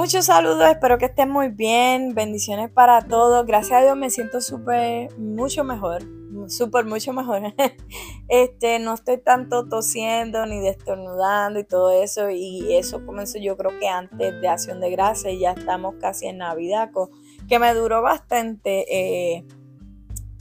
Muchos saludos, espero que estén muy bien. Bendiciones para todos. Gracias a Dios me siento súper, mucho mejor. Súper, mucho mejor. Este, no estoy tanto tosiendo ni destornudando y todo eso. Y eso comenzó yo creo que antes de Acción de Gracia y ya estamos casi en Navidad, que me duró bastante eh,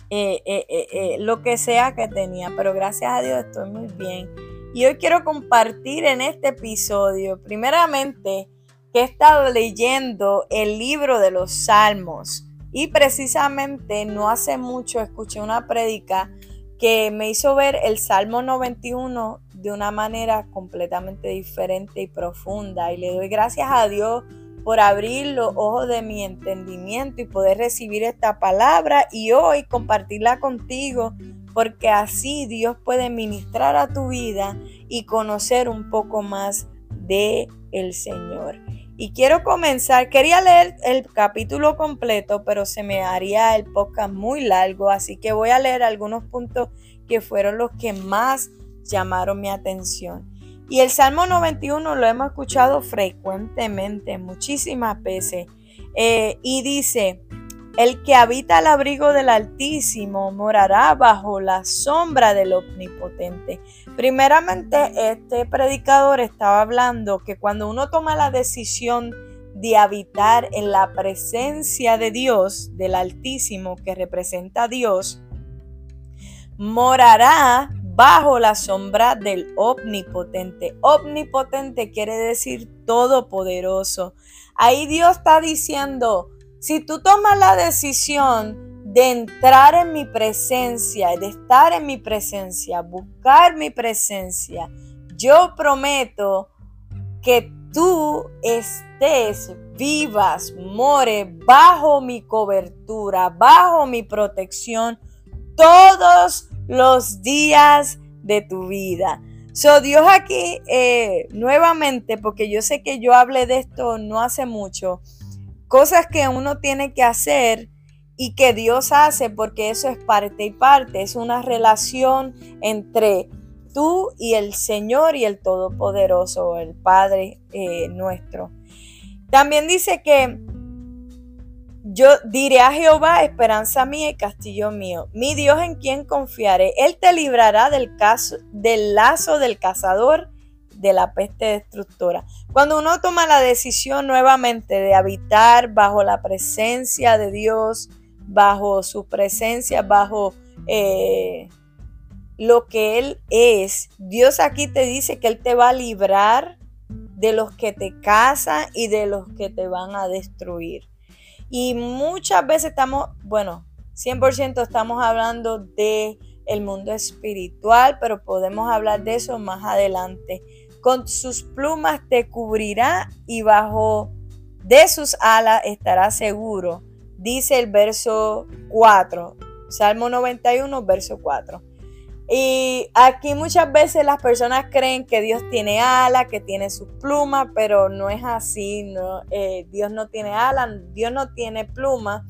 eh, eh, lo que sea que tenía. Pero gracias a Dios estoy muy bien. Y hoy quiero compartir en este episodio, primeramente, que he estado leyendo el libro de los Salmos y precisamente no hace mucho escuché una prédica que me hizo ver el Salmo 91 de una manera completamente diferente y profunda y le doy gracias a Dios por abrir los ojos de mi entendimiento y poder recibir esta palabra y hoy compartirla contigo porque así Dios puede ministrar a tu vida y conocer un poco más de el Señor. Y quiero comenzar, quería leer el capítulo completo, pero se me haría el podcast muy largo, así que voy a leer algunos puntos que fueron los que más llamaron mi atención. Y el Salmo 91 lo hemos escuchado frecuentemente, muchísimas veces, eh, y dice, el que habita al abrigo del Altísimo morará bajo la sombra del Omnipotente. Primeramente, este predicador estaba hablando que cuando uno toma la decisión de habitar en la presencia de Dios, del Altísimo que representa a Dios, morará bajo la sombra del omnipotente. Omnipotente quiere decir todopoderoso. Ahí Dios está diciendo, si tú tomas la decisión de entrar en mi presencia, de estar en mi presencia, buscar mi presencia, yo prometo que tú estés, vivas, more bajo mi cobertura, bajo mi protección todos los días de tu vida. So Dios aquí eh, nuevamente, porque yo sé que yo hablé de esto no hace mucho, cosas que uno tiene que hacer y que Dios hace porque eso es parte y parte, es una relación entre tú y el Señor y el Todopoderoso, el Padre eh, nuestro. También dice que yo diré a Jehová, esperanza mía y castillo mío, mi Dios en quien confiaré. Él te librará del, caso, del lazo del cazador de la peste destructora. Cuando uno toma la decisión nuevamente de habitar bajo la presencia de Dios, bajo su presencia, bajo eh, lo que Él es, Dios aquí te dice que Él te va a librar de los que te cazan y de los que te van a destruir. Y muchas veces estamos, bueno, 100% estamos hablando de el mundo espiritual, pero podemos hablar de eso más adelante con sus plumas te cubrirá y bajo de sus alas estará seguro, dice el verso 4, Salmo 91, verso 4. Y aquí muchas veces las personas creen que Dios tiene alas, que tiene sus plumas, pero no es así. No, eh, Dios no tiene alas, Dios no tiene plumas.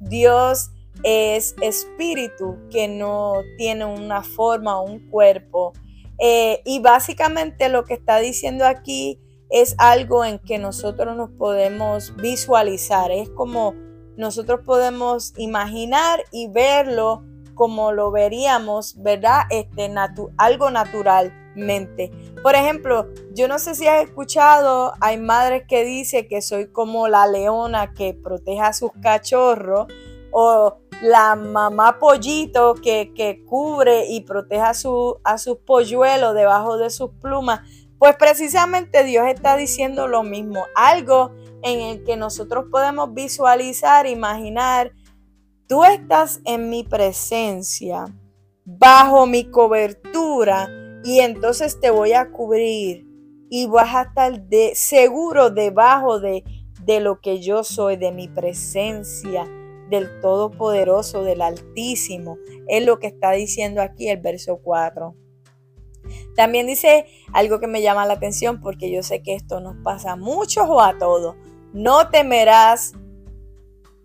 Dios es espíritu que no tiene una forma un cuerpo. Eh, y básicamente lo que está diciendo aquí es algo en que nosotros nos podemos visualizar. Es como nosotros podemos imaginar y verlo como lo veríamos, ¿verdad? Este, algo naturalmente. Por ejemplo, yo no sé si has escuchado, hay madres que dicen que soy como la leona que protege a sus cachorros o la mamá pollito que, cubre y protege a, su, a sus polluelos debajo de sus plumas, pues precisamente Dios está diciendo lo mismo, algo en el que nosotros podemos visualizar, imaginar, tú estás en mi presencia, bajo mi cobertura, y entonces te voy a cubrir y vas a estar de, seguro debajo de, de lo que yo soy, de mi presencia del Todopoderoso, del Altísimo. Es lo que está diciendo aquí el verso 4. También dice algo que me llama la atención porque yo sé que esto nos pasa a muchos o a todos. No temerás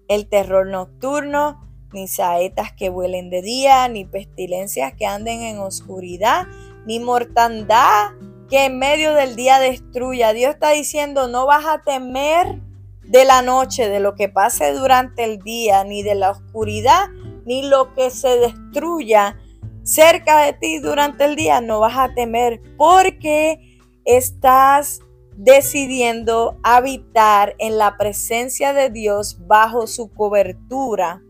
el terror nocturno, ni saetas que vuelen de día, ni pestilencias que anden en oscuridad, ni mortandad que en medio del día destruya. Dios está diciendo, no vas a temer de la noche, de lo que pase durante el día, ni de la oscuridad, ni lo que se destruya cerca de ti durante el día. No vas a temer porque estás decidiendo habitar en la presencia de Dios bajo su cobertura.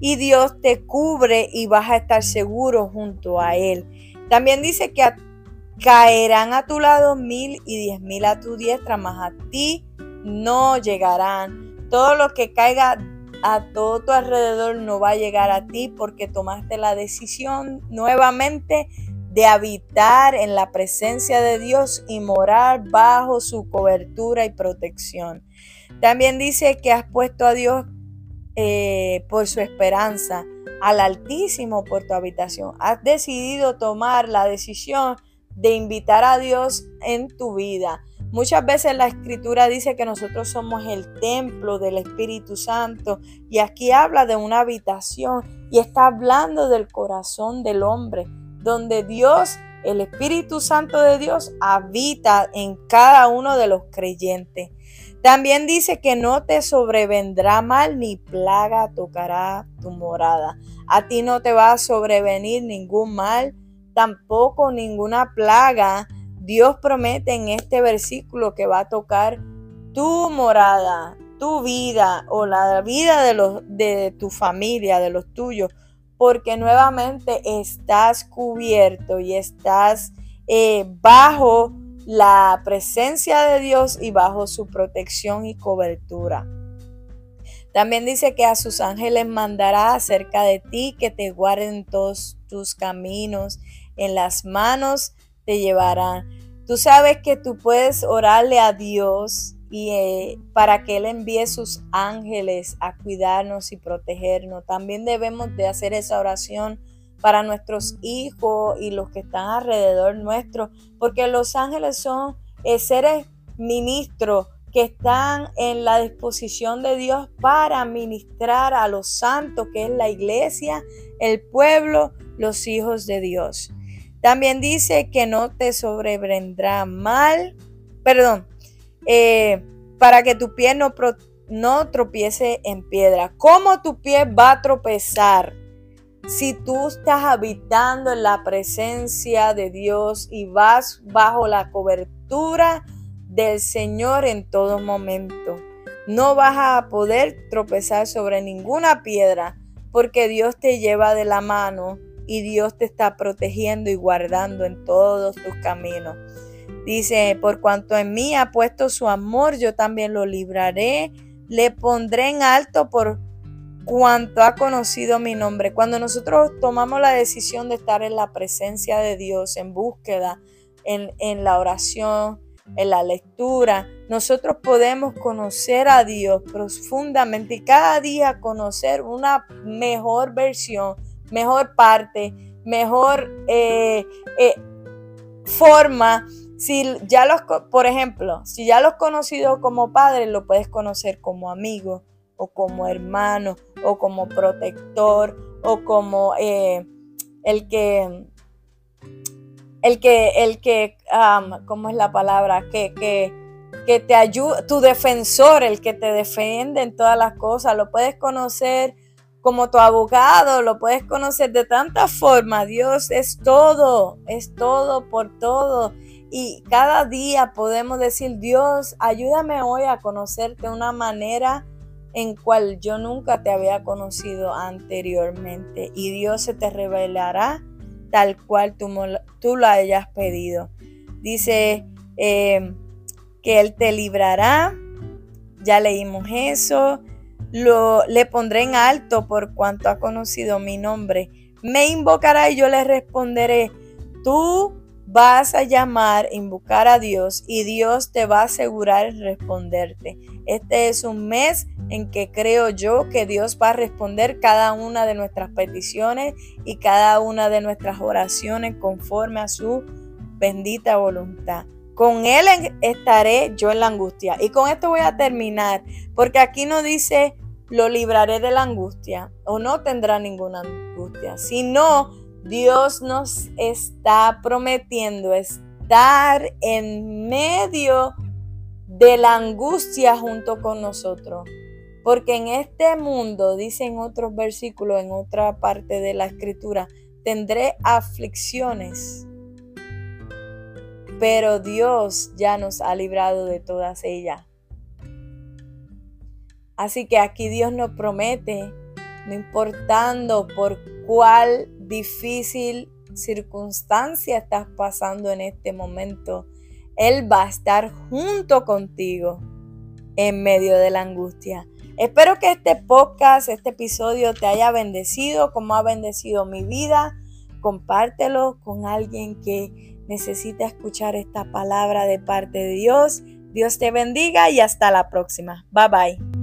Y Dios te cubre y vas a estar seguro junto a Él. También dice que caerán a tu lado mil y diez mil a tu diestra, mas a ti no llegarán. Todo lo que caiga a todo tu alrededor no va a llegar a ti porque tomaste la decisión nuevamente de habitar en la presencia de Dios y morar bajo su cobertura y protección. También dice que has puesto a Dios eh, por su esperanza, al Altísimo por tu habitación. Has decidido tomar la decisión de invitar a Dios en tu vida. Muchas veces la escritura dice que nosotros somos el templo del Espíritu Santo y aquí habla de una habitación y está hablando del corazón del hombre, donde Dios, el Espíritu Santo de Dios, habita en cada uno de los creyentes. También dice que no te sobrevendrá mal ni plaga tocará tu morada. A ti no te va a sobrevenir ningún mal, tampoco ninguna plaga. Dios promete en este versículo que va a tocar tu morada, tu vida o la vida de, los, de tu familia, de los tuyos porque nuevamente estás cubierto y estás eh, bajo la presencia de Dios y bajo su protección y cobertura. También dice que a sus ángeles mandará acerca de ti que te guarden todos tus caminos, en las manos te llevarán. Tú sabes que tú puedes orarle a Dios y eh, para que Él envíe sus ángeles a cuidarnos y protegernos. También debemos de hacer esa oración para nuestros hijos y los que están alrededor nuestro, porque los ángeles son eh, seres ministros que están en la disposición de Dios para ministrar a los santos, que es la iglesia, el pueblo, los hijos de Dios. También dice que no te sobrevendrá mal, perdón, eh, para que tu pie no, no tropiece en piedra. ¿Cómo tu pie va a tropezar si tú estás habitando en la presencia de Dios y vas bajo la cobertura del Señor en todo momento? No vas a poder tropezar sobre ninguna piedra porque Dios te lleva de la mano y Dios te está protegiendo y guardando en todos tus caminos. Dice, por cuanto en mí ha puesto su amor, yo también lo libraré, le pondré en alto por cuanto ha conocido mi nombre. Cuando nosotros tomamos la decisión de estar en la presencia de Dios, en búsqueda, en, en la oración, en la lectura, nosotros podemos conocer a Dios profundamente y cada día conocer una mejor versión, mejor parte, mejor eh, eh, forma si ya los, por ejemplo, si ya los conocido como padre, lo puedes conocer como amigo o como hermano o como protector o como eh, el que, el que, el que, ¿cómo es la palabra? Que, que, que te ayuda, tu defensor, el que te defiende en todas las cosas, lo puedes conocer como tu abogado, lo puedes conocer de tantas formas. Dios es todo, es todo por todo. Y cada día podemos decir, Dios, ayúdame hoy a conocerte de una manera en cual yo nunca te había conocido anteriormente. Y Dios se te revelará tal cual tú, tú lo hayas pedido. Dice eh, que Él te librará. Ya leímos eso. Lo, le pondré en alto por cuanto ha conocido mi nombre. Me invocará y yo le responderé. Tú vas a llamar, invocar a Dios y Dios te va a asegurar responderte. Este es un mes en que creo yo que Dios va a responder cada una de nuestras peticiones y cada una de nuestras oraciones conforme a su bendita voluntad. Con Él estaré yo en la angustia. Y con esto voy a terminar, porque aquí no dice lo libraré de la angustia o no tendrá ninguna angustia, sino Dios nos está prometiendo estar en medio de la angustia junto con nosotros. Porque en este mundo, dicen otros versículos, en otra parte de la escritura, tendré aflicciones. Pero Dios ya nos ha librado de todas ellas. Así que aquí Dios nos promete, no importando por cuál difícil circunstancia estás pasando en este momento, Él va a estar junto contigo en medio de la angustia. Espero que este podcast, este episodio te haya bendecido como ha bendecido mi vida. Compártelo con alguien que necesita escuchar esta palabra de parte de Dios. Dios te bendiga y hasta la próxima. Bye bye.